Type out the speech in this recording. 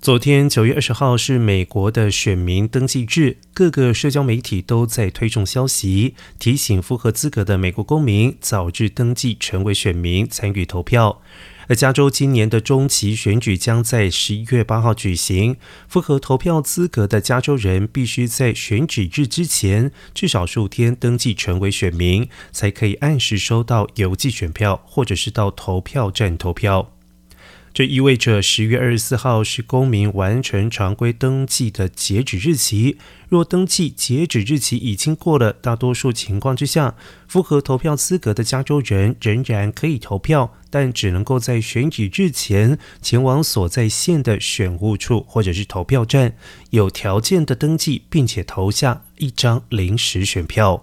昨天九月二十号是美国的选民登记日，各个社交媒体都在推送消息，提醒符合资格的美国公民早日登记成为选民，参与投票。而加州今年的中期选举将在十一月八号举行，符合投票资格的加州人必须在选举日之前至少数天登记成为选民，才可以按时收到邮寄选票，或者是到投票站投票。这意味着十月二十四号是公民完成常规登记的截止日期。若登记截止日期已经过了，大多数情况之下，符合投票资格的加州人仍然可以投票，但只能够在选举日前前往所在县的选务处或者是投票站，有条件的登记，并且投下一张临时选票。